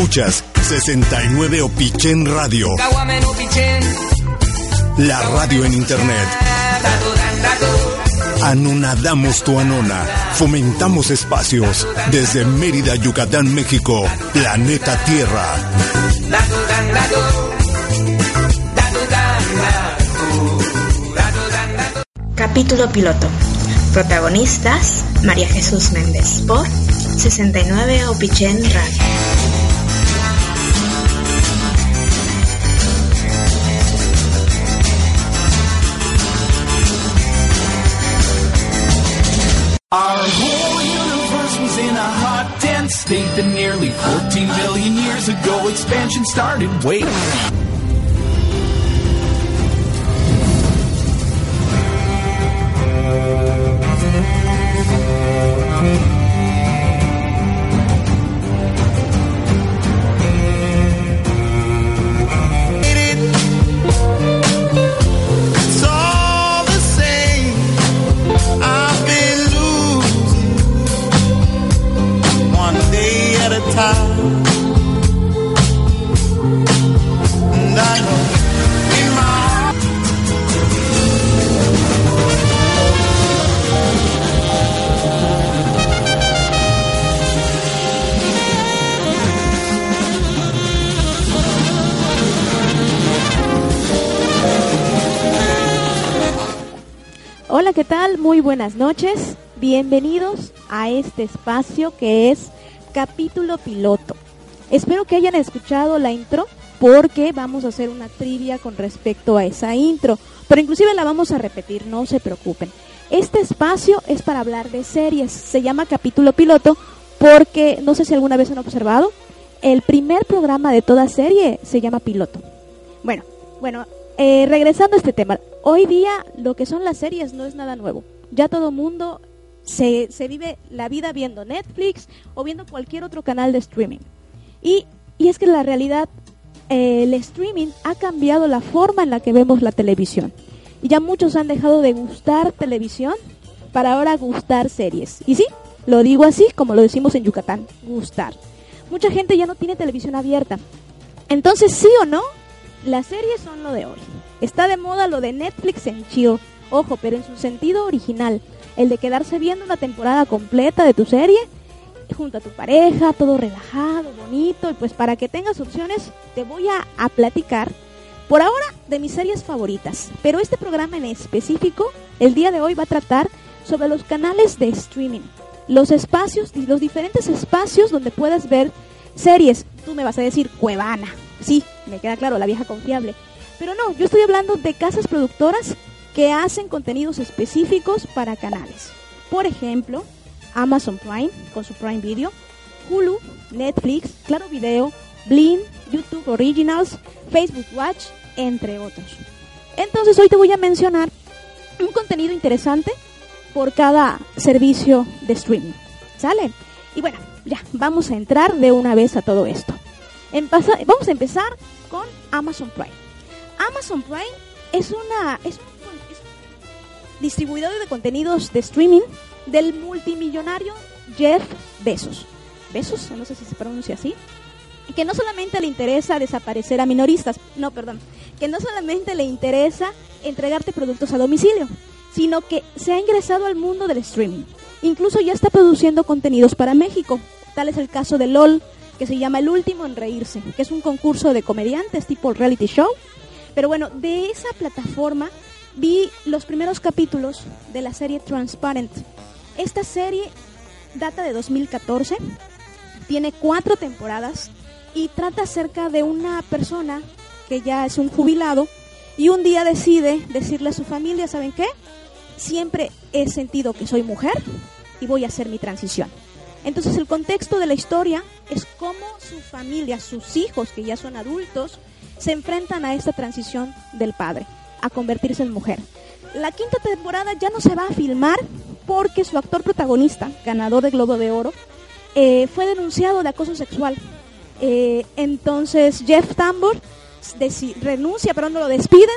Escuchas 69 Opichen Radio. La radio en internet. Anonadamos tu anona. Fomentamos espacios. Desde Mérida, Yucatán, México. Planeta Tierra. Capítulo piloto. Protagonistas: María Jesús Méndez por 69 Opichen Radio. 14 billion years ago expansion started. Wait. Hola, ¿qué tal? Muy buenas noches. Bienvenidos a este espacio que es capítulo piloto. Espero que hayan escuchado la intro porque vamos a hacer una trivia con respecto a esa intro, pero inclusive la vamos a repetir, no se preocupen. Este espacio es para hablar de series, se llama capítulo piloto porque no sé si alguna vez han observado, el primer programa de toda serie se llama piloto. Bueno, bueno, eh, regresando a este tema, hoy día lo que son las series no es nada nuevo. Ya todo mundo se, se vive la vida viendo Netflix o viendo cualquier otro canal de streaming. Y, y es que la realidad, eh, el streaming ha cambiado la forma en la que vemos la televisión. Y ya muchos han dejado de gustar televisión para ahora gustar series. Y sí, lo digo así como lo decimos en Yucatán, gustar. Mucha gente ya no tiene televisión abierta. Entonces, sí o no, las series son lo de hoy. Está de moda lo de Netflix en chill. Ojo, pero en su sentido original. El de quedarse viendo una temporada completa de tu serie junto a tu pareja, todo relajado, bonito. Y pues para que tengas opciones, te voy a, platicar por ahora de mis series favoritas. Pero este programa en específico, el día de hoy va a tratar sobre los canales de streaming. Los espacios los diferentes espacios donde puedes ver series. Tú me vas a decir Cuevana. Sí, me queda claro, la vieja confiable. Pero no, yo estoy hablando de casas productoras que hacen contenidos específicos para canales. Por ejemplo, Amazon Prime con su Prime Video, Hulu, Netflix, Claro Video, Blim, YouTube Originals, Facebook Watch, entre otros. Entonces hoy te voy a mencionar un contenido interesante por cada servicio de streaming. ¿Sale? Y bueno, ya, vamos a entrar de una vez a todo esto. Vamos a empezar con Amazon Prime. Amazon Prime es una es un, distribuidor de contenidos de streaming del multimillonario Jeff Bezos. Bezos, no sé si se pronuncia así. Que no solamente le interesa desaparecer a minoristas, no, perdón, que no solamente le interesa entregarte productos a domicilio, sino que se ha ingresado al mundo del streaming. Incluso ya está produciendo contenidos para México. Tal es el caso de LOL, que se llama El Último en Reírse, que es un concurso de comediantes tipo reality show. Pero bueno, de esa plataforma vi los primeros capítulos de la serie Transparent. Esta serie data de 2014, tiene cuatro temporadas y trata acerca de una persona que ya es un jubilado y un día decide decirle a su familia, ¿saben qué? Siempre he sentido que soy mujer y voy a hacer mi transición. Entonces el contexto de la historia es cómo su familia, sus hijos que ya son adultos, se enfrentan a esta transición del padre, a convertirse en mujer. La quinta temporada ya no se va a filmar porque su actor protagonista, ganador de Globo de Oro, eh, fue denunciado de acoso sexual. Eh, entonces Jeff Tambor renuncia, pero no lo despiden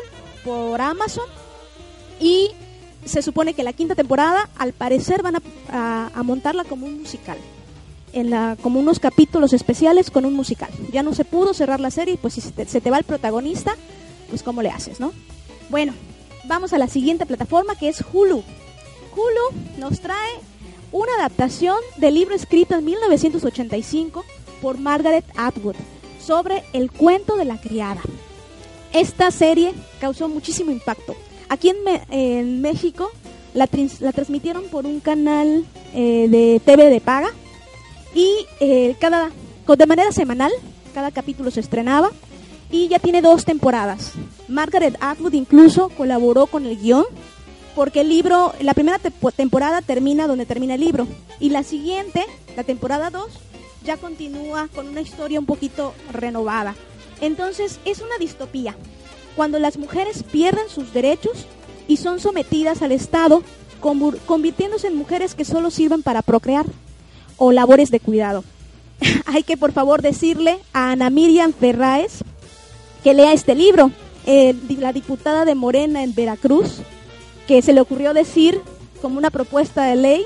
por Amazon y se supone que la quinta temporada, al parecer, van a montarla como un musical. En la, como unos capítulos especiales con un musical. Ya no se pudo cerrar la serie, pues si se te, va el protagonista, pues cómo le haces, ¿no? Bueno, vamos a la siguiente plataforma que es Hulu. Hulu nos trae una adaptación del libro escrito en 1985 por Margaret Atwood sobre el cuento de la criada. Esta serie causó muchísimo impacto. Aquí en, Me- en México la, la transmitieron por un canal eh, de TV de paga y eh, cada de manera semanal cada capítulo se estrenaba y ya tiene dos temporadas. Margaret Atwood incluso colaboró con el guion porque el libro, la primera temporada termina donde termina el libro y la siguiente, la temporada 2, ya continúa con una historia un poquito renovada. Entonces es una distopía, cuando las mujeres pierden sus derechos y son sometidas al Estado, convirtiéndose en mujeres que solo sirven para procrear o labores de cuidado. Hay que por favor decirle a Ana Miriam Ferraes que lea este libro, eh, la diputada de Morena en Veracruz, que se le ocurrió decir como una propuesta de ley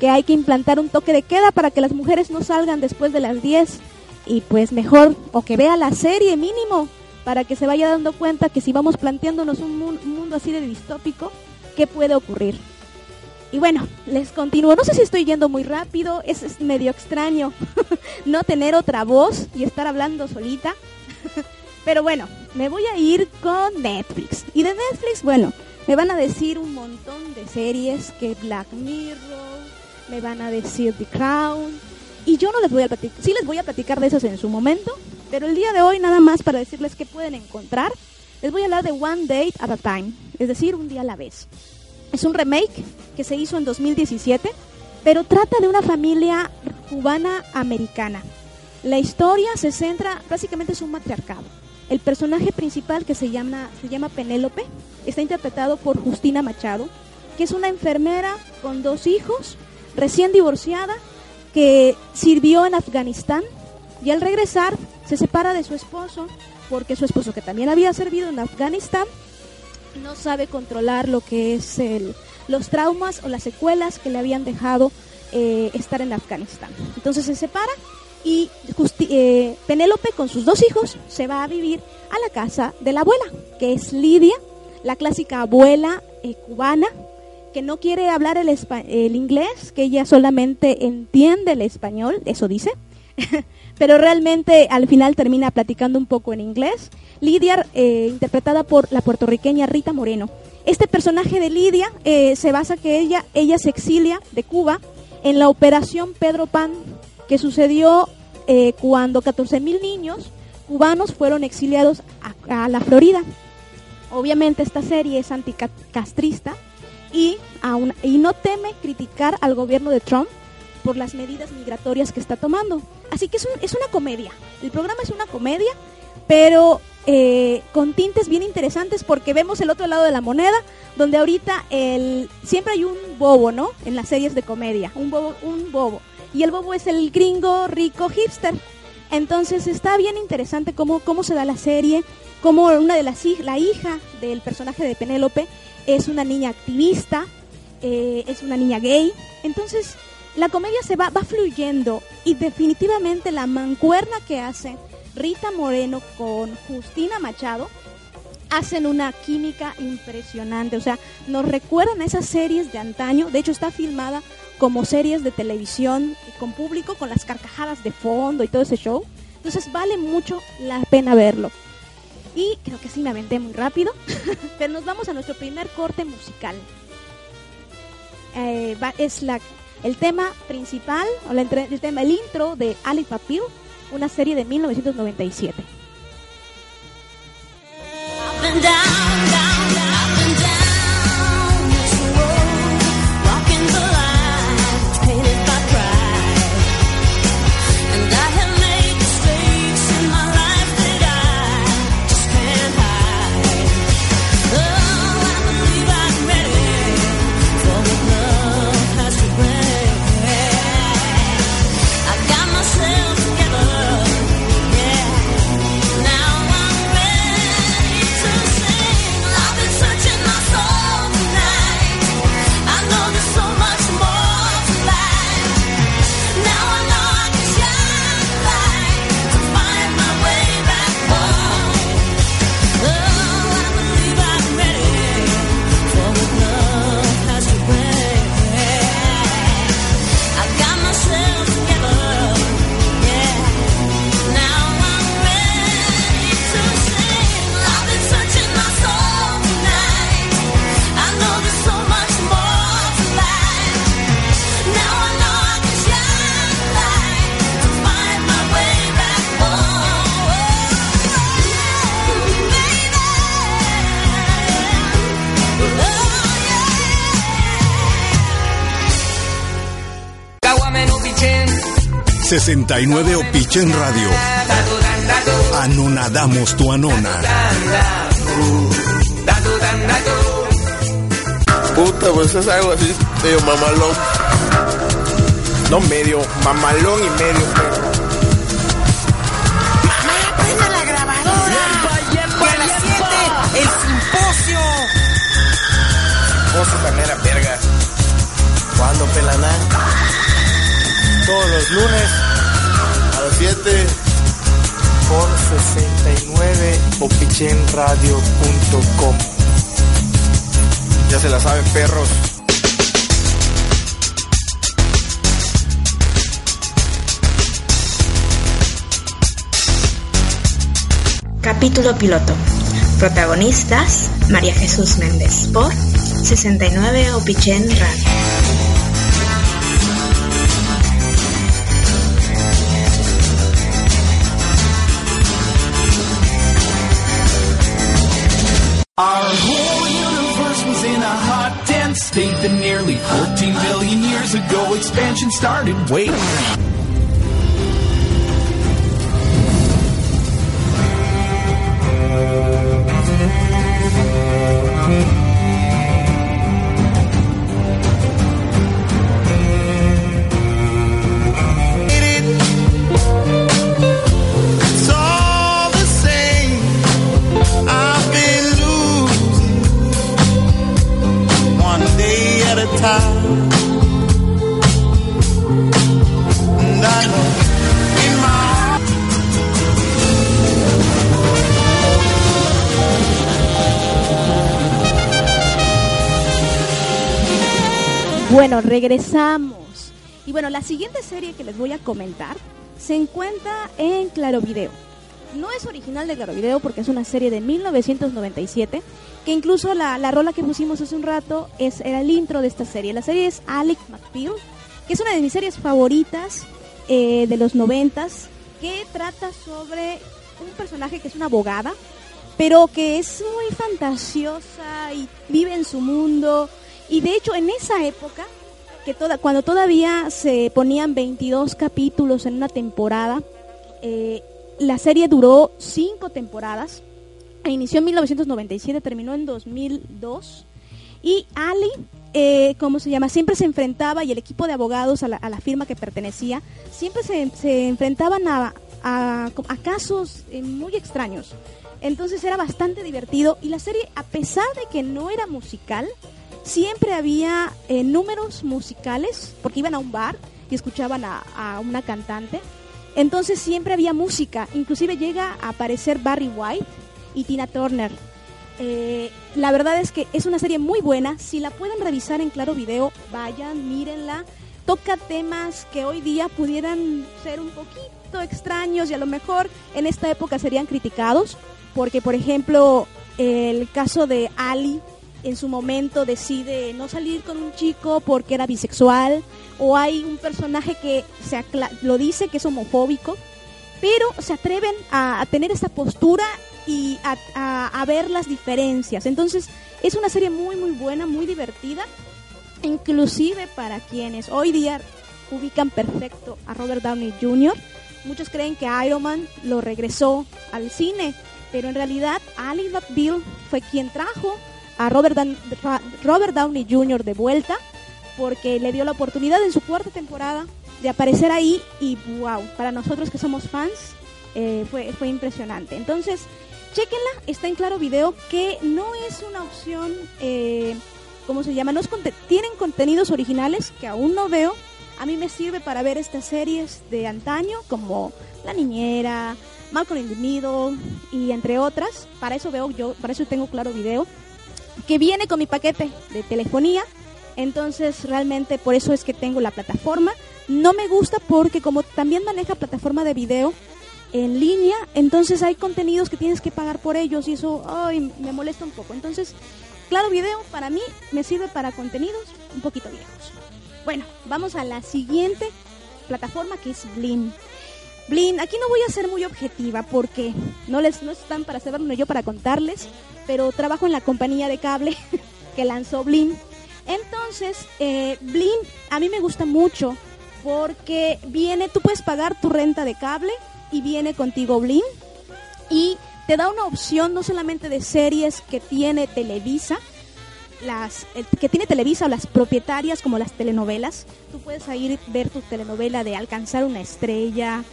que hay que implantar un toque de queda para que las mujeres no salgan después de las 10 y pues mejor o que vea la serie mínimo para que se vaya dando cuenta que si vamos planteándonos un mundo así de distópico, ¿qué puede ocurrir? Y bueno, les continúo. No sé si estoy yendo muy rápido, es, medio extraño no tener otra voz y estar hablando solita. Pero bueno, me voy a ir con Netflix. Y de Netflix, bueno, me van a decir un montón de series que Black Mirror, me van a decir The Crown. Y yo no les voy a platicar, sí les voy a platicar de esas en su momento, pero el día de hoy nada más para decirles qué pueden encontrar, les voy a hablar de One Day at a Time, es decir, un día a la vez. Es un remake que se hizo en 2017, pero trata de una familia cubana americana. La historia se centra, básicamente es un matriarcado. El personaje principal que se llama, se llama Penélope está interpretado por Justina Machado, que es una enfermera con dos hijos, recién divorciada, que sirvió en Afganistán y al regresar se separa de su esposo porque su esposo que también había servido en Afganistán no sabe controlar lo que es el, los traumas o las secuelas que le habían dejado eh, estar en Afganistán. Entonces se separa y eh, Penélope con sus dos hijos se va a vivir a la casa de la abuela, que es Lidia, la clásica abuela eh, cubana que no quiere hablar el, el inglés, que ella solamente entiende el español, eso dice, pero realmente al final termina platicando un poco en inglés. Lidia, eh, interpretada por la puertorriqueña Rita Moreno. Este personaje de Lidia eh, se basa que ella, ella se exilia de Cuba en la operación Pedro Pan, que sucedió eh, cuando 14.000 niños cubanos fueron exiliados a, a la Florida. Obviamente esta serie es anticastrista y, aún- y no teme criticar al gobierno de Trump por las medidas migratorias que está tomando. Así que es, un- es una comedia. El programa es una comedia, pero eh, con tintes bien interesantes porque vemos el otro lado de la moneda, donde ahorita el, siempre hay un bobo, ¿no? En las series de comedia, un bobo, un bobo. Y el bobo es el gringo rico hipster. Entonces está bien interesante cómo, cómo se da la serie, cómo una de las la hija del personaje de Penélope es una niña activista, eh, es una niña gay. Entonces la comedia se va, va fluyendo y definitivamente la mancuerna que hace Rita Moreno con Justina Machado hacen una química impresionante. O sea, nos recuerdan a esas series de antaño. De hecho, está filmada como series de televisión con público, con las carcajadas de fondo y todo ese show. Entonces vale mucho la pena verlo. Y creo que sí me aventé muy rápido, pero nos vamos a nuestro primer corte musical. Eh, es la, el tema principal, el intro de Ali Papil, una serie de 1997. 69 Opichen Radio. Anonadamos tu anona. Puta, pues es algo así medio mamalón. No medio, mamalón y medio, perro. ¡Prende la grabadora! ¡Y a las 7! ¡El simposio! Cosa también era verga. ¿Cuándo, pelana? Todos los lunes a las 7 por 69 opichenradio.com. Ya se la saben, perros. Capítulo piloto. Protagonistas: María Jesús Méndez por 69 Opichen Radio. State that nearly 14 billion years ago expansion started. Wait. Regresamos. Y bueno, la siguiente serie que les voy a comentar se encuentra en Claro Video. No es original de Claro Video porque es una serie de 1997, que incluso la, la rola que pusimos hace un rato es, era el intro de esta serie. La serie es Alec McBeal, que es una de mis series favoritas eh, de los noventas, que trata sobre un personaje que es una abogada, pero que es muy fantasiosa y vive en su mundo. Y de hecho en esa época, que toda, cuando todavía se ponían 22 capítulos en una temporada, eh, la serie duró cinco temporadas. Inició en 1997, terminó en 2002. Y Ali, eh, ¿cómo se llama? Siempre se enfrentaba, y el equipo de abogados a la, a la firma que pertenecía, siempre se, se enfrentaban a, a- a casos eh, muy extraños. Entonces era bastante divertido. Y la serie, a pesar de que no era musical, siempre había eh, números musicales, porque iban a un bar y escuchaban a, una cantante. Entonces siempre había música, inclusive llega a aparecer Barry White y Tina Turner. Eh, la verdad es que es una serie muy buena, si la pueden revisar en Claro Video, vayan, mírenla. Toca temas que hoy día pudieran ser un poquito extraños y a lo mejor en esta época serían criticados, porque por ejemplo el caso de Ali en su momento decide no salir con un chico porque era bisexual, o hay un personaje que se lo dice que es homofóbico, pero se atreven a, tener esa postura y a, a- a ver las diferencias. Entonces es una serie muy muy buena, muy divertida, inclusive para quienes hoy día ubican perfecto a Robert Downey Jr. Muchos creen que Iron Man lo regresó al cine, pero en realidad Ali McBeal fue quien trajo a Robert, Dan- Robert Downey Jr. de vuelta porque le dio la oportunidad en su cuarta temporada de aparecer ahí y wow, para nosotros que somos fans eh, fue, fue impresionante. Entonces, chequenla, está en Claro Video que no es una opción, eh, ¿cómo se llama? Tienen contenidos originales que aún no veo. A mí me sirve para ver estas series de antaño como La Niñera, Malcolm in the Middle y entre otras. Para eso veo yo, para eso tengo Claro Video que viene con mi paquete de telefonía. Entonces, realmente por eso es que tengo la plataforma. No me gusta porque como también maneja plataforma de video en línea, entonces hay contenidos que tienes que pagar por ellos y eso ay, me molesta un poco. Entonces, claro, video para mí me sirve para contenidos un poquito viejos. Bueno, vamos a la siguiente plataforma que es Blim. Blin, aquí no voy a ser muy objetiva porque no les no están para saberlo yo para contarles, pero trabajo en la compañía de cable que lanzó Blin. Entonces, eh, Blin a mí me gusta mucho porque viene, tú puedes pagar tu renta de cable y viene contigo Blim y te da una opción no solamente de series que tiene Televisa, las el- que tiene Televisa o las propietarias como las telenovelas. Tú puedes ir ver tu telenovela de Alcanzar una estrella,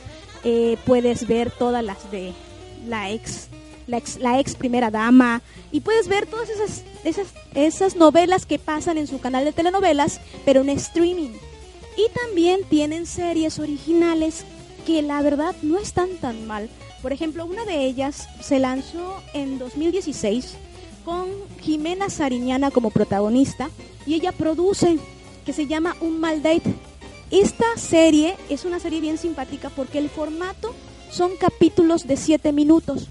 eh, puedes ver todas las de la ex, la ex, la ex primera dama y puedes ver todas esas, esas, esas novelas que pasan en su canal de telenovelas, pero en streaming. Y también tienen series originales que la verdad no están tan mal. Por ejemplo, una de ellas se lanzó en 2016 con Jimena Sariñana como protagonista y ella produce que se llama Un Mal Date. Esta serie es una serie bien simpática porque el formato son capítulos de 7 minutos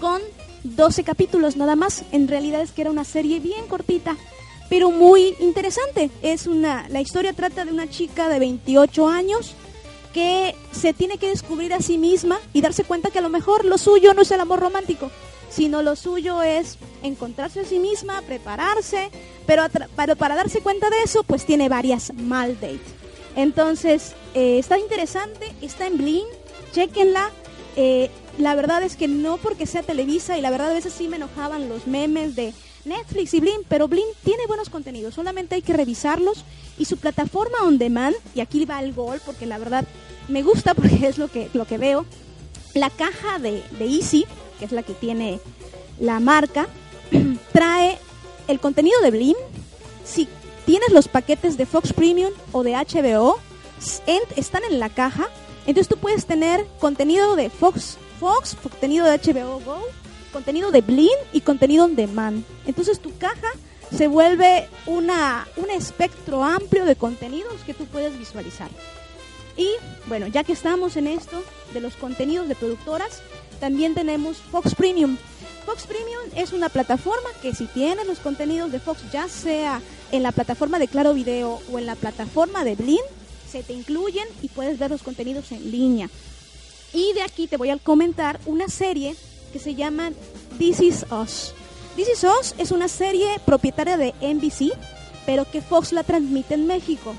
con 12 capítulos nada más. En realidad es que era una serie bien cortita, pero muy interesante. Es una la historia trata de una chica de 28 años que se tiene que descubrir a sí misma y darse cuenta que a lo mejor lo suyo no es el amor romántico, sino lo suyo es encontrarse a sí misma, prepararse, pero, pero para darse cuenta de eso, pues tiene varias mal dates. Entonces, eh, está interesante, está en Blim, chequenla. Eh, la verdad es que no porque sea Televisa y la verdad a veces sí me enojaban los memes de Netflix y Blim, pero Blim tiene buenos contenidos, solamente hay que revisarlos y su plataforma on demand, y aquí va el gol porque la verdad me gusta porque es lo que, lo que veo, la caja de, de Easy, que es la que tiene la marca, trae el contenido de Blim. Si tienes los paquetes de Fox Premium o de HBO, están en la caja. Entonces tú puedes tener contenido de Fox, Fox, contenido de HBO Go, contenido de Blim y contenido on demand. Entonces tu caja se vuelve una, un espectro amplio de contenidos que tú puedes visualizar. Y bueno, ya que estamos en esto de los contenidos de productoras, también tenemos Fox Premium. Fox Premium es una plataforma que si tienes los contenidos de Fox, ya sea en la plataforma de Claro Video o en la plataforma de Blim, se te incluyen y puedes ver los contenidos en línea. Y de aquí te voy a comentar una serie que se llama This Is Us. This Is Us es una serie propietaria de NBC, pero que Fox la transmite en México.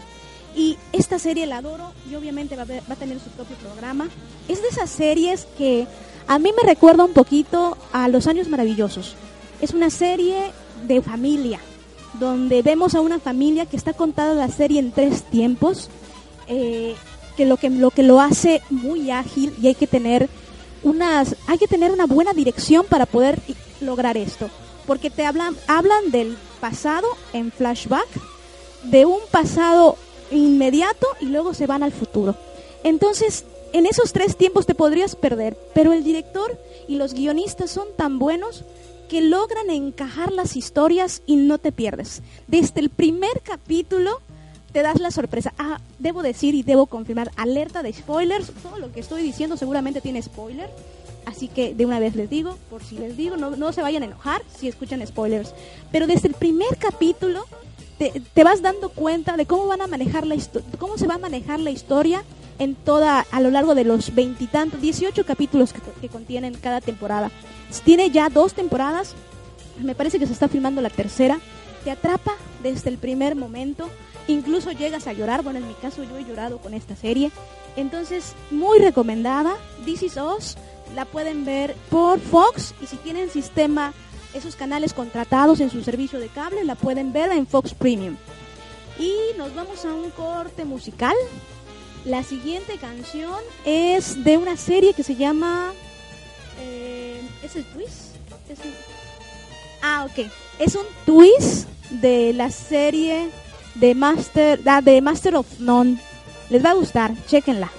Y esta serie la adoro y obviamente va a tener su propio programa. Es de esas series que a mí me recuerda un poquito a Los Años Maravillosos. Es una serie de familia, donde vemos a una familia que está contada la serie en tres tiempos, eh, que lo que lo que lo hace muy ágil y hay que tener unas hay que tener una buena dirección para poder lograr esto, porque te hablan hablan del pasado en flashback, de un pasado inmediato y luego se van al futuro. Entonces, en esos tres tiempos te podrías perder, pero el director y los guionistas son tan buenos que logran encajar las historias y no te pierdes. Desde el primer capítulo te das la sorpresa. Ah, debo decir y debo confirmar, alerta de spoilers, todo lo que estoy diciendo seguramente tiene spoiler. Así que de una vez les digo, por si les digo, no, no se vayan a enojar si escuchan spoilers. Pero desde el primer capítulo te, te vas dando cuenta de cómo van a manejar la cómo se va a manejar la historia en toda a lo largo de los veintitantos 18 capítulos que, contienen cada temporada. Tiene ya dos temporadas. Me parece que se está filmando la tercera. Te atrapa desde el primer momento. Incluso llegas a llorar. Bueno en mi caso yo he llorado con esta serie. Entonces muy recomendada. This Is Us la pueden ver por Fox. Y si tienen sistema esos canales contratados en su servicio de cable la pueden ver en Fox Premium. Y nos vamos a un corte musical. La siguiente canción es de una serie que se llama... eh, ¿Es el twist? Ah, ok. Es un twist de la serie de Master, ah, de Master of None. Les va a gustar, chequenla.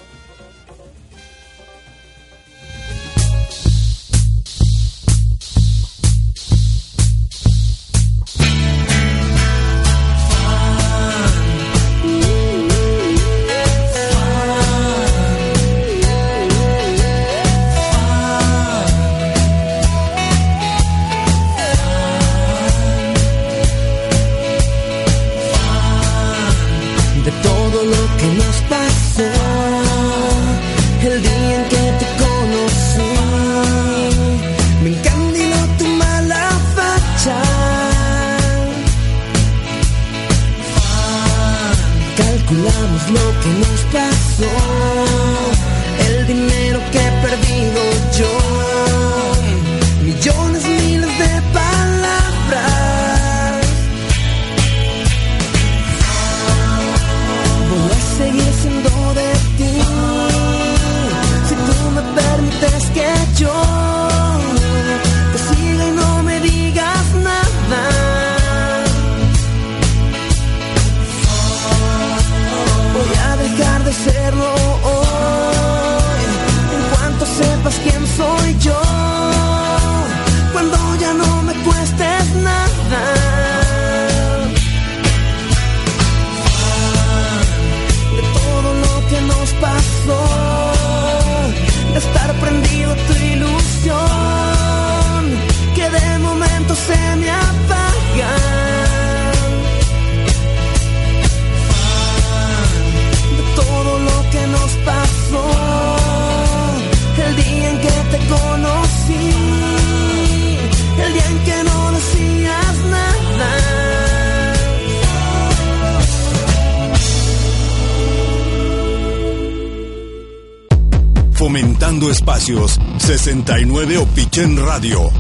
Espacios, 69 Opichen Radio.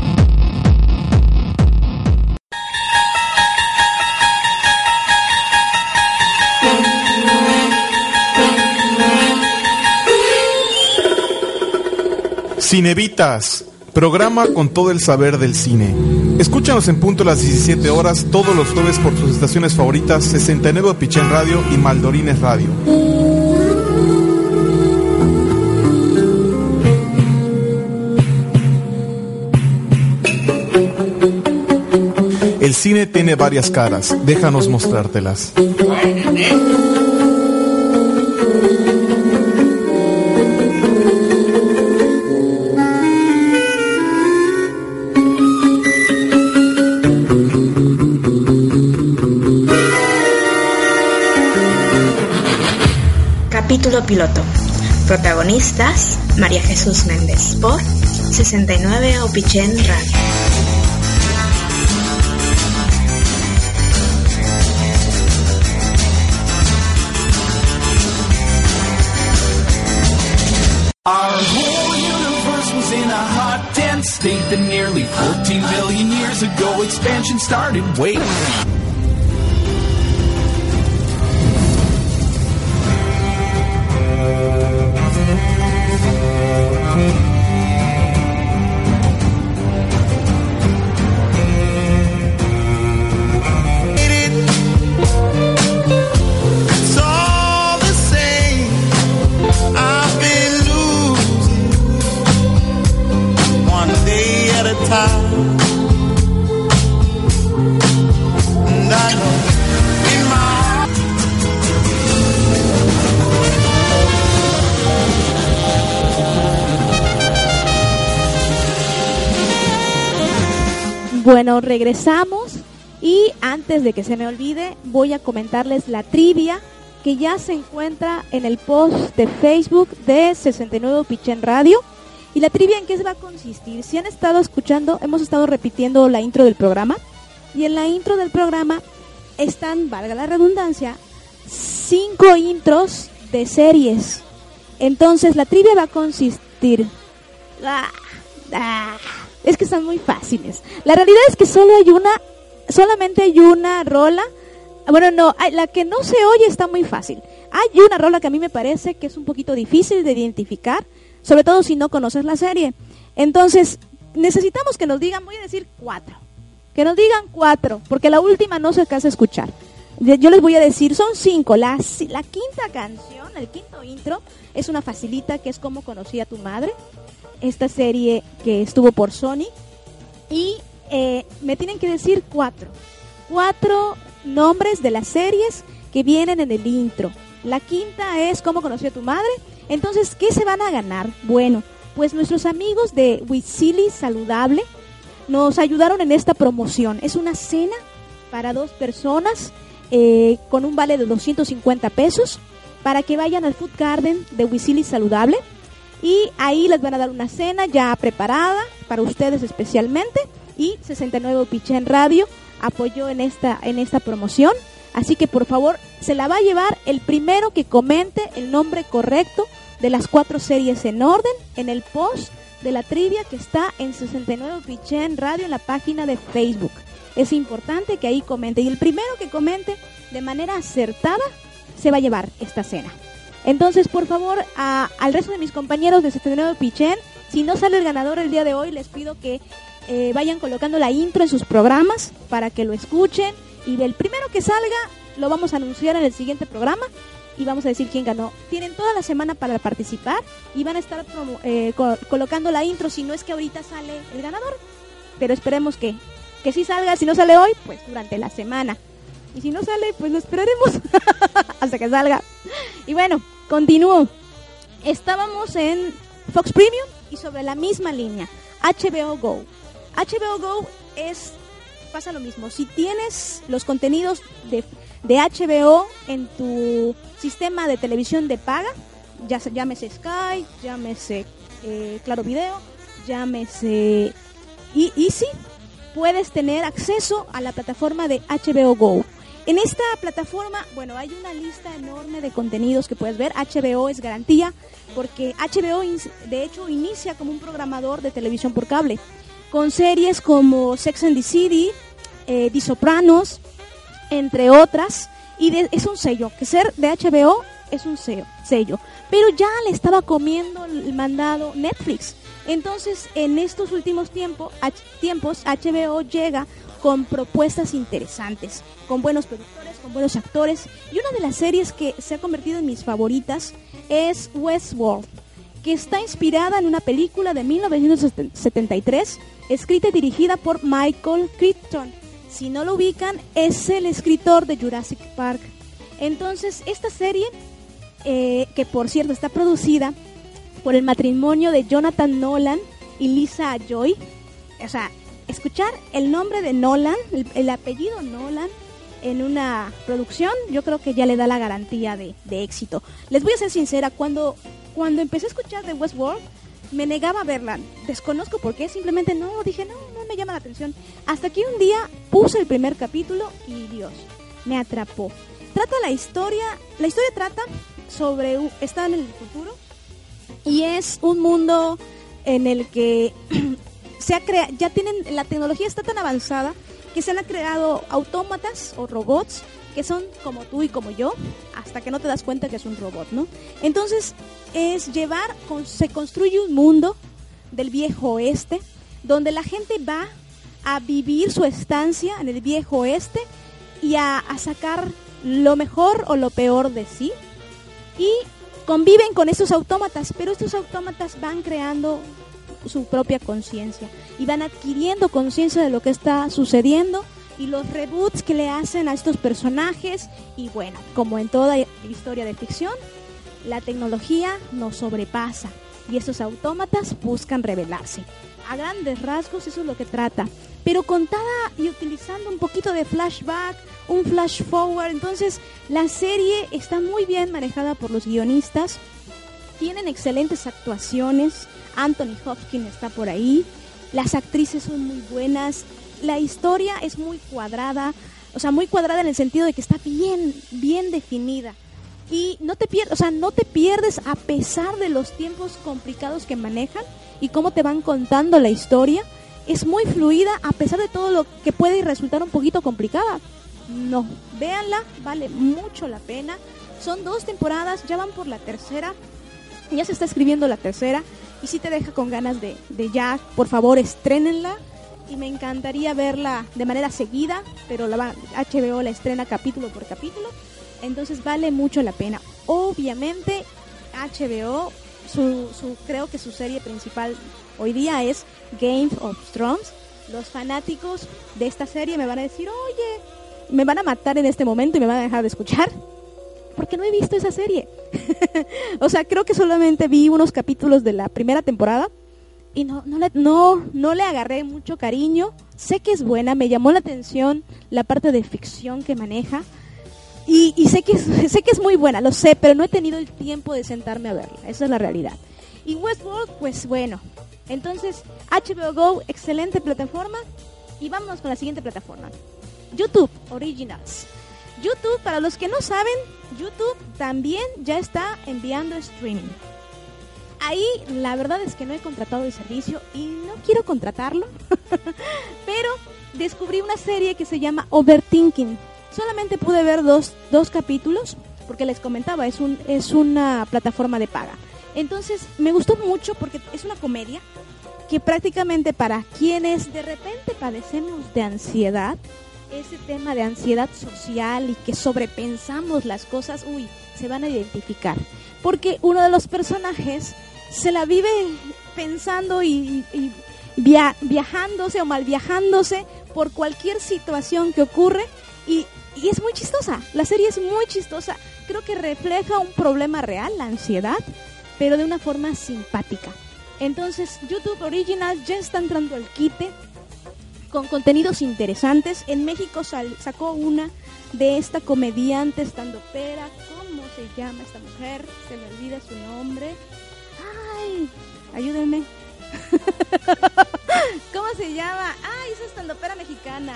Cinevitas, programa con todo el saber del cine. Escúchanos en punto a las 17 horas todos los jueves por sus estaciones favoritas 69 Pichén Radio y Maldorines Radio. El cine tiene varias caras, déjanos mostrártelas. Capítulo piloto. Protagonistas: María Jesús Méndez por 69 Opichen Radio. State that nearly 14 billion years ago expansion started. Wait. Regresamos y antes de que se me olvide, voy a comentarles la trivia que ya se encuentra en el post de Facebook de 69 Pichen Radio. Y la trivia en qué va a consistir. Si han estado escuchando, hemos estado repitiendo la intro del programa. Y en la intro del programa están, valga la redundancia, cinco intros de series. Entonces la trivia va a consistir. Ah, ah, es que están muy fáciles. La realidad es que solo hay una, solamente hay una rola. Bueno, no, la que no se oye está muy fácil. Hay una rola que a mí me parece que es un poquito difícil de identificar, sobre todo si no conoces la serie. Entonces, necesitamos que nos digan, voy a decir cuatro. Que nos digan cuatro, porque la última no se alcanza a escuchar. Yo les voy a decir, son cinco. La, la quinta canción, el quinto intro, es una facilita que es como conocí a tu madre. Esta serie que estuvo por Sony. Y eh, me tienen que decir cuatro. Cuatro nombres de las series que vienen en el intro. La quinta es cómo conocí a tu madre. Entonces, ¿qué se van a ganar? Bueno, pues nuestros amigos de Witsili Saludable nos ayudaron en esta promoción. Es una cena para dos personas eh, con un vale de 250 pesos para que vayan al Food Garden de Witsili Saludable y ahí les van a dar una cena ya preparada para ustedes especialmente y 69 Pichén Radio apoyó en esta en esta promoción Así que por favor, se la va a llevar el primero que comente el nombre correcto de las cuatro series en orden en el post de la trivia que está en 69 Pichén Radio en la página de Facebook. Es importante que ahí comente. Y el primero que comente de manera acertada se va a llevar esta cena. Entonces, por favor, a- al resto de mis compañeros de 79 Pichén, si no sale el ganador el día de hoy, les pido que eh, vayan colocando la intro en sus programas para que lo escuchen. Y del primero que salga, lo vamos a anunciar en el siguiente programa y vamos a decir quién ganó. Tienen toda la semana para participar y van a estar eh, co- colocando la intro si no es que ahorita sale el ganador. Pero esperemos que, que sí salga. Si no sale hoy, pues durante la semana. Y si no sale, pues lo esperaremos hasta que salga. Y bueno, continúo. Estábamos en Fox Premium y sobre la misma línea, HBO Go. HBO Go es pasa lo mismo. Si tienes los contenidos de, de HBO en tu sistema de televisión de paga, ya se- llámese Sky, llámese eh, Claro Video, llámese Easy, puedes tener acceso a la plataforma de HBO Go. En esta plataforma, bueno, hay una lista enorme de contenidos que puedes ver. HBO es garantía porque HBO de hecho inicia como un programador de televisión por cable con series como Sex and the City, eh, The Sopranos, entre otras. Y de- es un sello, que ser de HBO es un sello. Pero ya le estaba comiendo el mandado Netflix. Entonces, en estos últimos tiempo, tiempos, HBO llega con propuestas interesantes, con buenos productores, con buenos actores. Y una de las series que se ha convertido en mis favoritas es Westworld que está inspirada en una película de 1973, escrita y dirigida por Michael Crichton. Si no lo ubican, es el escritor de Jurassic Park. Entonces, esta serie, eh, que por cierto está producida por el matrimonio de Jonathan Nolan y Lisa Joy, o sea, escuchar el nombre de Nolan, el, el apellido Nolan, en una producción, yo creo que ya le da la garantía de, éxito. Les voy a ser sincera, cuando, cuando empecé a escuchar de Westworld, me negaba a verla. Desconozco por qué, simplemente no, dije, no, no me llama la atención. Hasta que un día puse el primer capítulo y Dios, me atrapó. Trata la historia, la historia trata sobre, está en el futuro y es un mundo en el que se ha crea ya tienen la tecnología está tan avanzada que se han creado autómatas o robots que son como tú y como yo hasta que no te das cuenta que es un robot, ¿no? Entonces es llevar se construye un mundo del viejo oeste donde la gente va a vivir su estancia en el viejo oeste y a, a sacar lo mejor o lo peor de sí y conviven con estos autómatas, pero estos autómatas van creando su propia conciencia. Y van adquiriendo conciencia de lo que está sucediendo y los reboots que le hacen a estos personajes. Y bueno, como en toda historia de ficción, la tecnología nos sobrepasa y estos autómatas buscan rebelarse. A grandes rasgos eso es lo que trata, pero contada y utilizando un poquito de flashback, un flash forward, entonces la serie está muy bien manejada por los guionistas, tienen excelentes actuaciones, Anthony Hopkins está por ahí, las actrices son muy buenas, la historia es muy cuadrada, o sea, muy cuadrada en el sentido de que está bien, bien definida. Y no te pierdes, o sea, no te pierdes a pesar de los tiempos complicados que manejan y cómo te van contando la historia. Es muy fluida a pesar de todo lo que puede resultar un poquito complicada. No, véanla, vale mucho la pena. Son dos temporadas, ya van por la tercera. Ya se está escribiendo la tercera y si te deja con ganas de, de ya, por favor, estrénenla. Y me encantaría verla de manera seguida, pero la HBO la estrena capítulo por capítulo. Entonces vale mucho la pena. Obviamente HBO, su, su, creo que su serie principal hoy día es Game of Thrones. Los fanáticos de esta serie me van a decir, oye, me van a matar en este momento y me van a dejar de escuchar. Porque no he visto esa serie. o sea, creo que solamente vi unos capítulos de la primera temporada y no, no, le, no, no le agarré mucho cariño. Sé que es buena, me llamó la atención la parte de ficción que maneja. Y, sé, que es, sé que es muy buena, lo sé, pero no he tenido el tiempo de sentarme a verla. Esa es la realidad. Y Westworld, pues bueno. Entonces, HBO Go, excelente plataforma. Y vámonos con la siguiente plataforma. YouTube Originals. YouTube, para los que no saben, YouTube también ya está enviando streaming. Ahí la verdad es que no he contratado el servicio y no quiero contratarlo, pero descubrí una serie que se llama Overthinking. Solamente pude ver dos, dos capítulos porque les comentaba, es, un, es una plataforma de paga. Entonces me gustó mucho porque es una comedia que prácticamente para quienes de repente padecemos de ansiedad, ese tema de ansiedad social y que sobrepensamos las cosas, uy, se van a identificar. Porque uno de los personajes se la vive pensando y, via- viajándose o mal viajándose por cualquier situación que ocurre y, y es muy chistosa. La serie es muy chistosa. Creo que refleja un problema real, la ansiedad, pero de una forma simpática. Entonces, YouTube Original ya está entrando al quite con contenidos interesantes. En México sal- sacó una de esta comediante estando pera. ¿Cómo se llama esta mujer? Se me olvida su nombre. Ay, ayúdenme. ¿Cómo se llama? Ay, esa estando pera mexicana.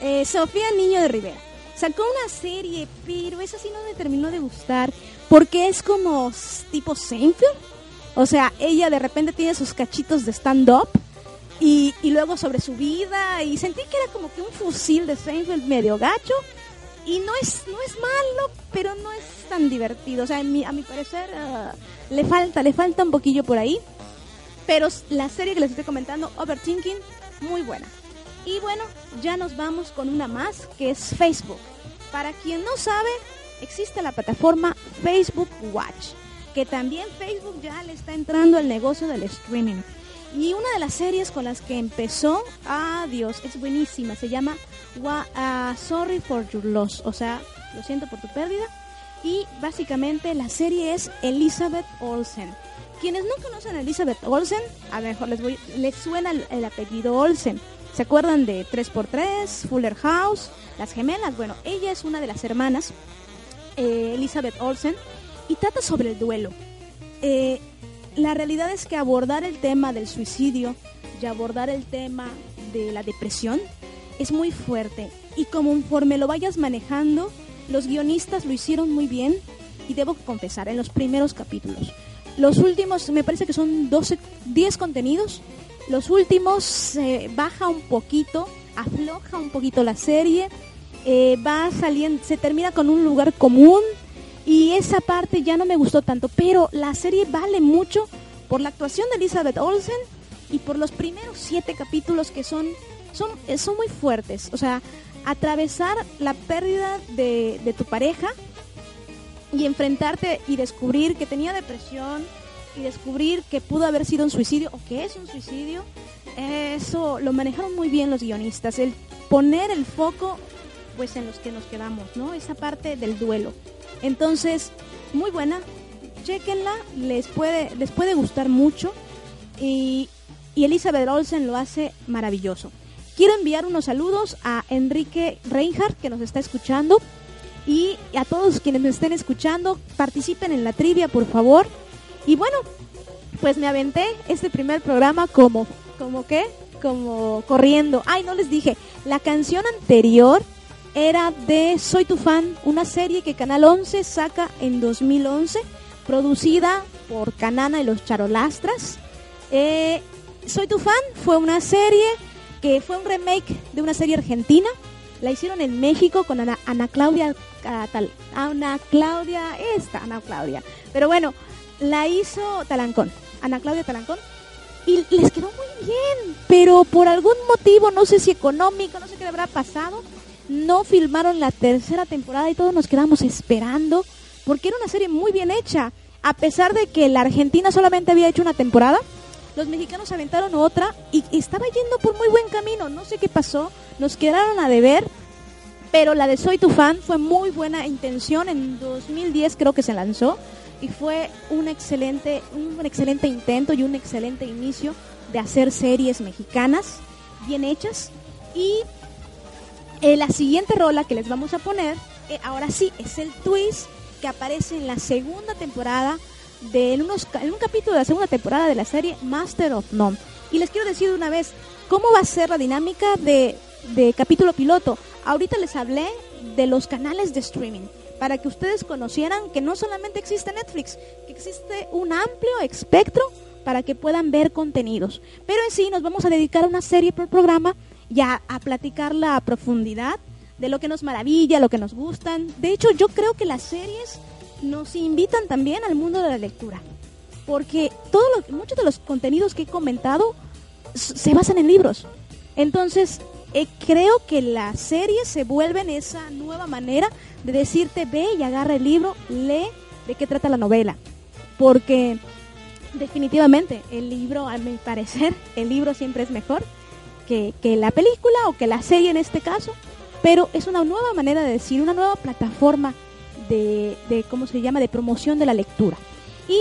Eh, Sofía Niño de Rivera. Sacó una serie, pero esa sí no me terminó de gustar. Porque es como tipo Seinfeld. O sea, ella de repente tiene sus cachitos de stand-up y, luego sobre su vida y sentí que era como que un fusil de Seinfeld medio gacho. Y no es no es malo pero no es tan divertido. O sea a mi parecer ah, le falta le falta un poquillo por ahí. Pero la serie que les estoy comentando Overthinking muy buena. Y bueno ya nos vamos con una más que es Facebook. Para quien no sabe existe la plataforma Facebook Watch que también Facebook ya le está entrando al negocio del streaming y una de las series con las que empezó, Dios, es buenísima, se llama ah, Sorry for Your Loss, o sea, lo siento por tu pérdida. Y básicamente la serie es Elizabeth Olsen. Quienes no conocen a Elizabeth Olsen, a lo mejor les, suena el, el apellido Olsen. ¿Se acuerdan de 3x3, Fuller House, Las Gemelas? Bueno, ella es una de las hermanas, eh, Elizabeth Olsen, y trata sobre el duelo. Eh, la realidad es que abordar el tema del suicidio y abordar el tema de la depresión es muy fuerte y conforme lo vayas manejando, los guionistas lo hicieron muy bien y debo confesar, en los primeros capítulos. Los últimos, me parece que son 12, 10 contenidos, los últimos eh, baja un poquito, afloja un poquito la serie, eh, va saliendo, se termina con un lugar común, y esa parte ya no me gustó tanto, pero la serie vale mucho por la actuación de Elizabeth Olsen y por los primeros siete capítulos que son, son, eh, son muy fuertes. O sea, atravesar la pérdida de, de tu pareja y enfrentarte y descubrir que tenía depresión y descubrir que pudo haber sido un suicidio o que es un suicidio, eso lo manejaron muy bien los guionistas, el poner el foco pues en los que nos quedamos, ¿no? Esa parte del duelo. Entonces, muy buena, chequenla, les puede, les puede gustar mucho y, y Elizabeth Olsen lo hace maravilloso. Quiero enviar unos saludos a Enrique Reinhardt que nos está escuchando y a todos quienes me estén escuchando, participen en la trivia, por favor. Y bueno, pues me aventé este primer programa como, como qué, como corriendo. Ay, no les dije, la canción anterior era de Soy tu fan, una serie que Canal 11 saca en 2011, producida por Canana y los Charolastras. Eh, Soy tu fan fue una serie que fue un remake de una serie argentina. La hicieron en México con Ana, Claudia Catal- Ana Claudia, esta Ana Claudia. Pero bueno, la hizo Talancón, Ana Claudia Talancón. Y les quedó muy bien, pero por algún motivo, no sé si económico, no sé qué le habrá pasado, no filmaron la tercera temporada y todos nos quedamos esperando, porque era una serie muy bien hecha. A pesar de que la Argentina solamente había hecho una temporada, los mexicanos aventaron otra y estaba yendo por muy buen camino. No sé qué pasó, nos quedaron a deber, pero la de Soy tu fan fue muy buena intención. En 2010 creo que se lanzó y fue un excelente, un excelente intento y un excelente inicio de hacer series mexicanas bien hechas. Y eh, la siguiente rola que les vamos a poner, eh, ahora sí, es el twist que aparece en la segunda temporada de en, unos, un capítulo de la segunda temporada de la serie Master of None. Y les quiero decir de una vez cómo va a ser la dinámica de, de capítulo piloto. Ahorita les hablé de los canales de streaming, para que ustedes conocieran que no solamente existe Netflix, que existe un amplio espectro para que puedan ver contenidos. Pero en sí nos vamos a dedicar a una serie por programa ya a platicarla a profundidad de lo que nos maravilla, lo que nos gustan. De hecho, yo creo que las series nos invitan también al mundo de la lectura, porque todo lo, muchos de los contenidos que he comentado se basan en libros. Entonces, eh, creo que las series se vuelven esa nueva manera de decirte ve y agarra el libro, lee de qué trata la novela, porque definitivamente el libro, a mi parecer, el libro siempre es mejor que, que la película o que la serie en este caso, pero es una nueva manera de decir, una nueva plataforma de, de ¿cómo se llama?, de promoción de la lectura. Y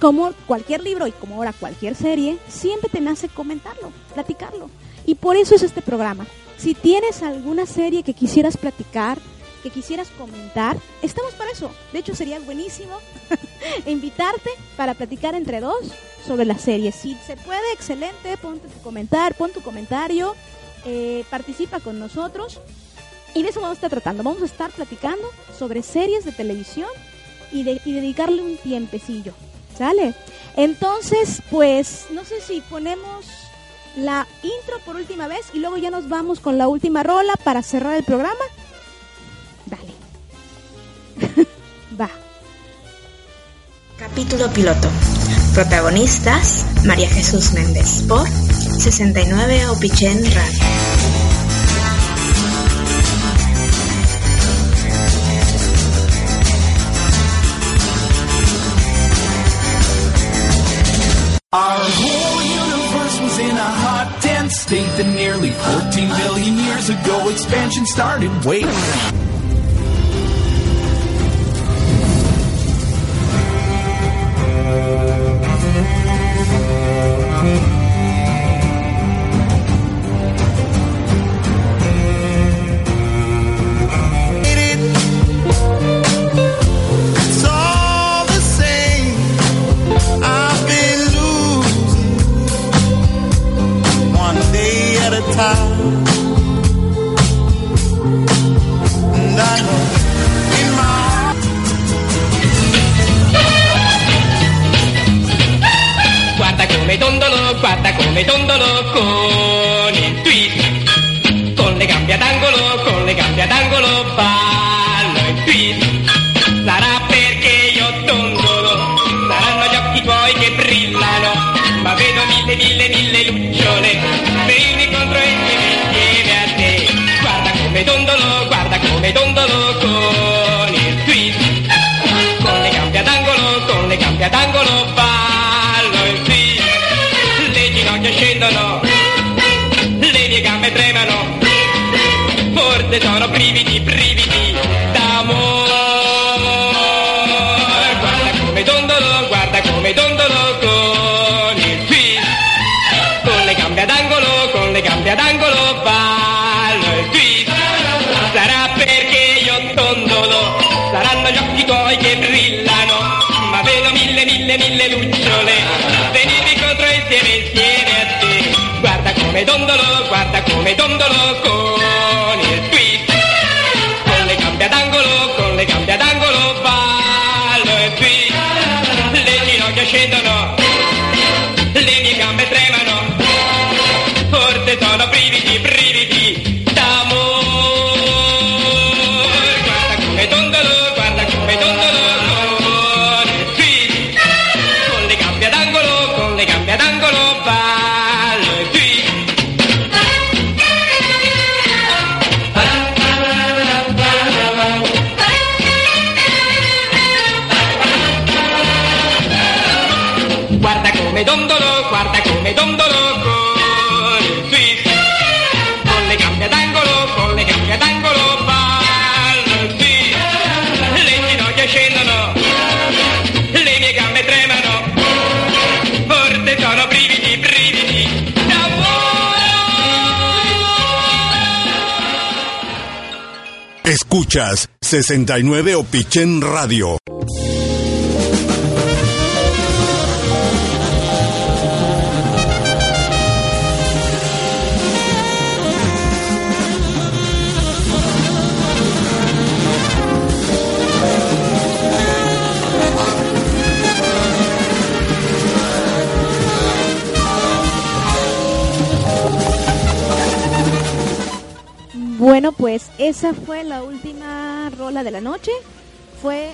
como cualquier libro y como ahora cualquier serie, siempre te nace comentarlo, platicarlo. Y por eso es este programa. Si tienes alguna serie que quisieras platicar, que quisieras comentar, estamos para eso. De hecho, sería buenísimo invitarte para platicar entre dos sobre la serie. Si se puede, excelente, ponte tu comentar, pon tu comentario, eh, participa con nosotros. Y de eso vamos a estar tratando. Vamos a estar platicando sobre series de televisión y, y dedicarle un tiempecillo. ¿Sale? Entonces, pues, no sé si ponemos la intro por última vez y luego ya nos vamos con la última rola para cerrar el programa. Dale. Va. Capítulo piloto. Protagonistas: María Jesús Méndez por 69 Opichen Radio. Our was in a hot, dense state that nearly 14 billion years ago expansion started. Wait. Guarda come dondolo con il twist. Con le gambe ad angolo, con le gambe ad angolo ballo il twist. Le ginocchia scendono, le mie gambe tremano, forse sono brividi, brividi Escuchas 69 Opichen Radio. Bueno, pues esa fue la última rola de la noche. Fue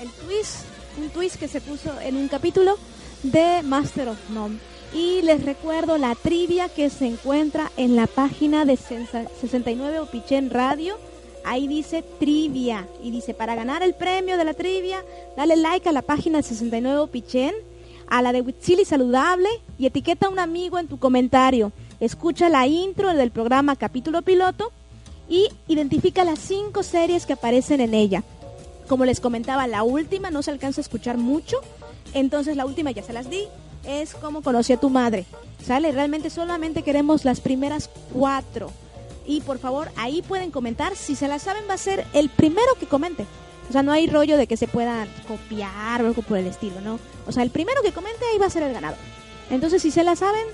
el twist, un twist que se puso en un capítulo de Master of None. Y les recuerdo la trivia que se encuentra en la página de Sensa- 69 Opichen Radio. Ahí dice trivia y dice para ganar el premio de la trivia, dale like a la página de 69 Opichen, a la de Huitzili Saludable y etiqueta a un amigo en tu comentario. Escucha la intro del programa capítulo piloto y identifica las cinco series que aparecen en ella. Como les comentaba, la última no se alcanza a escuchar mucho, entonces la última ya se las di. Es como conocí a tu madre. ¿Sale? Realmente solamente queremos las primeras cuatro. Y por favor, ahí pueden comentar. Si se las saben, va a ser el primero que comente. O sea, no hay rollo de que se puedan copiar o algo por el estilo, ¿no? O sea, el primero que comente ahí va a ser el ganador. Entonces, si se la saben,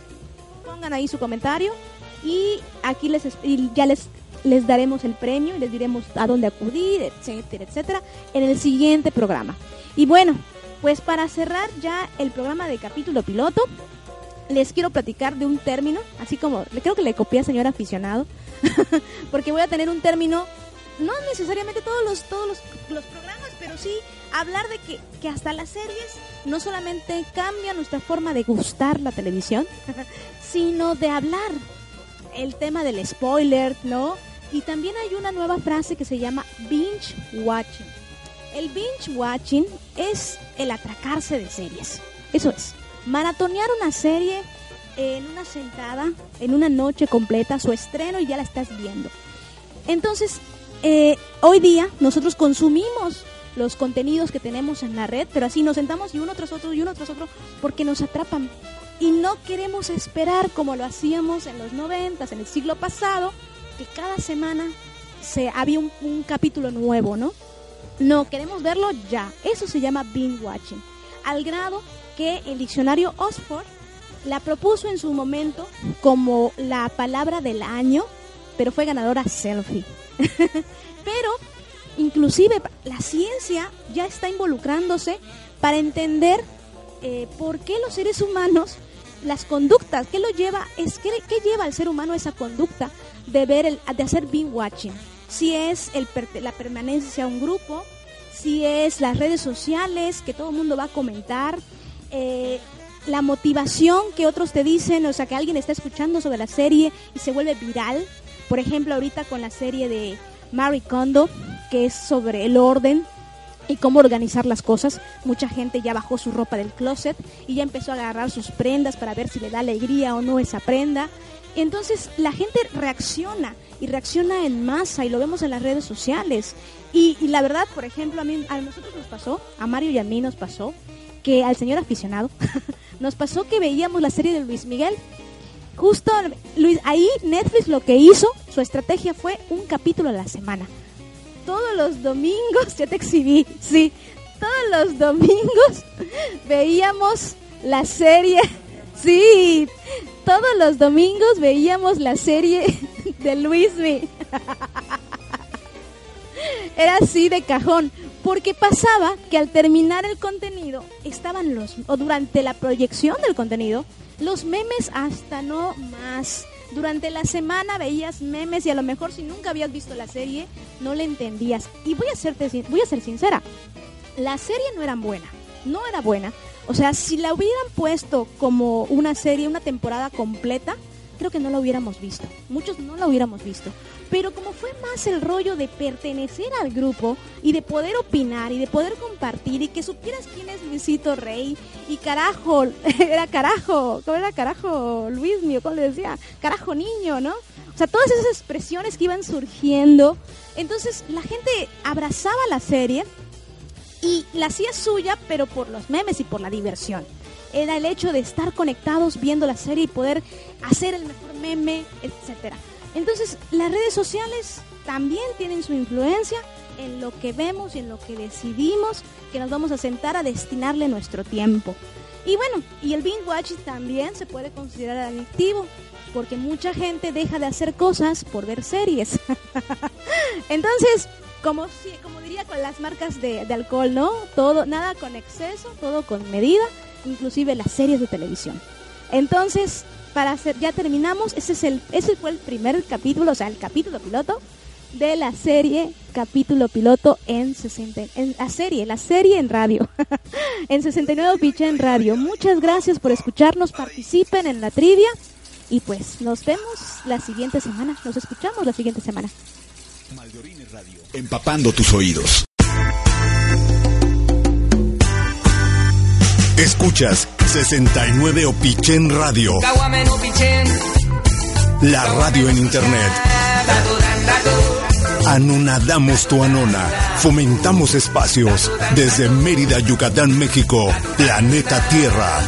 pongan ahí su comentario y aquí les es- y ya les les daremos el premio y les diremos a dónde acudir, etcétera, etcétera, en el siguiente programa. Y bueno, pues para cerrar ya el programa de capítulo piloto, les quiero platicar de un término, así como creo que le copié a señor aficionado, porque voy a tener un término, no necesariamente todos los todos los programas, pero sí hablar de que, que hasta las series no solamente cambian nuestra forma de gustar la televisión, sino de hablar el tema del spoiler, ¿no? Y también hay una nueva frase que se llama binge watching. El binge watching es el atracarse de series. Eso es. Maratonear una serie en una sentada, en una noche completa, su estreno y ya la estás viendo. Entonces, eh, hoy día nosotros consumimos los contenidos que tenemos en la red, pero así nos sentamos y uno tras otro y uno tras otro porque nos atrapan. Y no queremos esperar como lo hacíamos en los noventas, en el siglo pasado, que cada semana se había un, un capítulo nuevo, ¿no? No, queremos verlo ya. Eso se llama binge watching. Al grado que el diccionario Oxford la propuso en su momento como la palabra del año, pero fue ganadora selfie. pero inclusive la ciencia ya está involucrándose para entender eh, por qué los seres humanos las conductas, qué lo lleva, es qué, qué lleva al ser humano esa conducta de ver el, de hacer binge watching. Si es el, la permanencia a un grupo, si es las redes sociales que todo el mundo va a comentar, eh, la motivación que otros te dicen, o sea, que alguien está escuchando sobre la serie y se vuelve viral. Por ejemplo, ahorita con la serie de Marie Kondo, que es sobre el orden y cómo organizar las cosas. Mucha gente ya bajó su ropa del closet y ya empezó a agarrar sus prendas para ver si le da alegría o no esa prenda. Entonces la gente reacciona y reacciona en masa y lo vemos en las redes sociales. Y, y la verdad, por ejemplo, a, mí, a nosotros nos pasó, a Mario y a mí nos pasó, que al señor aficionado, nos pasó que veíamos la serie de Luis Miguel. Justo Luis, ahí Netflix lo que hizo, su estrategia fue un capítulo a la semana todos los domingos, ya te exhibí, sí, todos los domingos veíamos la serie, sí, todos los domingos veíamos la serie de Luismi. Era así de cajón, porque pasaba que al terminar el contenido estaban los, o durante la proyección del contenido, los memes hasta no más. Durante la semana veías memes y a lo mejor si nunca habías visto la serie no le entendías. Y voy a voy a ser sincera, la serie no era buena, no era buena. O sea, si la hubieran puesto como una serie, una temporada completa, creo que no la hubiéramos visto. Muchos no la hubiéramos visto. Pero como fue más el rollo de pertenecer al grupo y de poder opinar y de poder compartir y que supieras quién es Luisito Rey y carajo, era carajo, ¿cómo era carajo Luis mío? ¿Cómo le decía? Carajo niño, ¿no? O sea, todas esas expresiones que iban surgiendo. Entonces la gente abrazaba la serie y la hacía suya, pero por los memes y por la diversión. Era el hecho de estar conectados viendo la serie y poder hacer el mejor meme, etcétera. Entonces, las redes sociales también tienen su influencia en lo que vemos y en lo que decidimos que nos vamos a sentar a destinarle nuestro tiempo. Y bueno, y el binge watching también se puede considerar adictivo, porque mucha gente deja de hacer cosas por ver series. Entonces, como diría con las marcas de, de alcohol, ¿no? Todo, nada con exceso, todo con medida, inclusive las series de televisión. Entonces, para hacer, ya terminamos. Ese, es el, ese fue el primer capítulo, o sea, el capítulo piloto de la serie capítulo piloto en 60 en la serie, la serie en radio. en 69 Piche en radio. Muchas gracias por escucharnos, participen en la trivia y pues nos vemos la siguiente semana. Nos escuchamos la siguiente semana. Empapando tus oídos. Escuchas 69 Opichen Radio, la radio en internet. Anonadamos tu anona, fomentamos espacios desde Mérida, Yucatán, México, planeta Tierra.